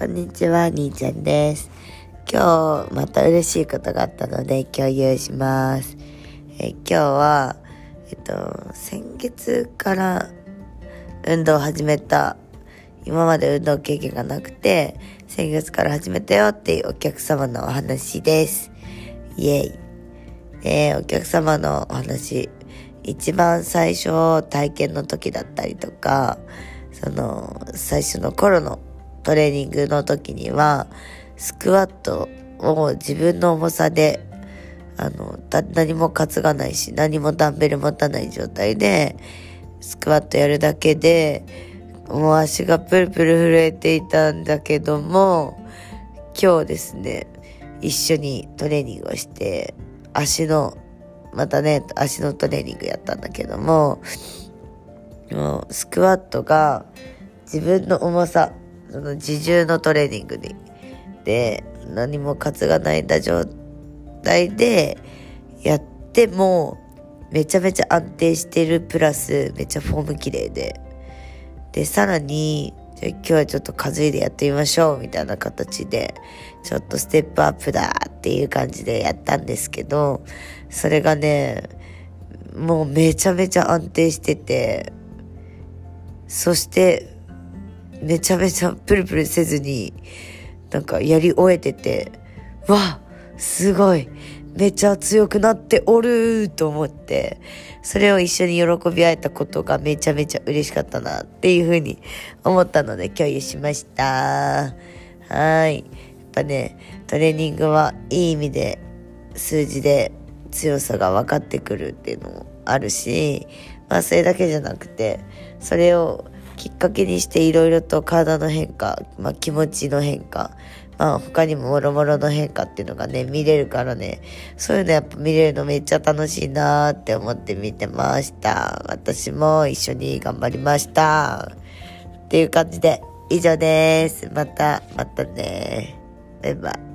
こんにちは、兄ちゃんです。今日、また嬉しいことがあったので共有します。え今日は、えっと、先月から運動を始めた、今まで運動経験がなくて、先月から始めたよっていうお客様のお話です。イェイ。えー、お客様のお話、一番最初体験の時だったりとか、その、最初の頃のトレーニングの時には、スクワットを自分の重さで、あの、何も担がないし、何もダンベル持たない状態で、スクワットやるだけで、もう足がプルプル震えていたんだけども、今日ですね、一緒にトレーニングをして、足の、またね、足のトレーニングやったんだけども、もうスクワットが自分の重さ、その自重のトレーニングに、で、何も担がないんだ状態でやっても、めちゃめちゃ安定してるプラス、めっちゃフォーム綺麗で。で、さらに、じゃ今日はちょっと担いでやってみましょう、みたいな形で、ちょっとステップアップだっていう感じでやったんですけど、それがね、もうめちゃめちゃ安定してて、そして、めちゃめちゃプルプルせずに、なんかやり終えてて、わすごいめっちゃ強くなっておると思って、それを一緒に喜び合えたことがめちゃめちゃ嬉しかったなっていうふうに思ったので共有しました。はい。やっぱね、トレーニングはいい意味で数字で強さが分かってくるっていうのもあるし、まあそれだけじゃなくて、それをきっかけにしていろいろと体の変化、まあ、気持ちの変化、まあ、他にももろもろの変化っていうのがね、見れるからね、そういうのやっぱ見れるのめっちゃ楽しいなーって思って見てました。私も一緒に頑張りました。っていう感じで、以上です。また、またね。バイバイ。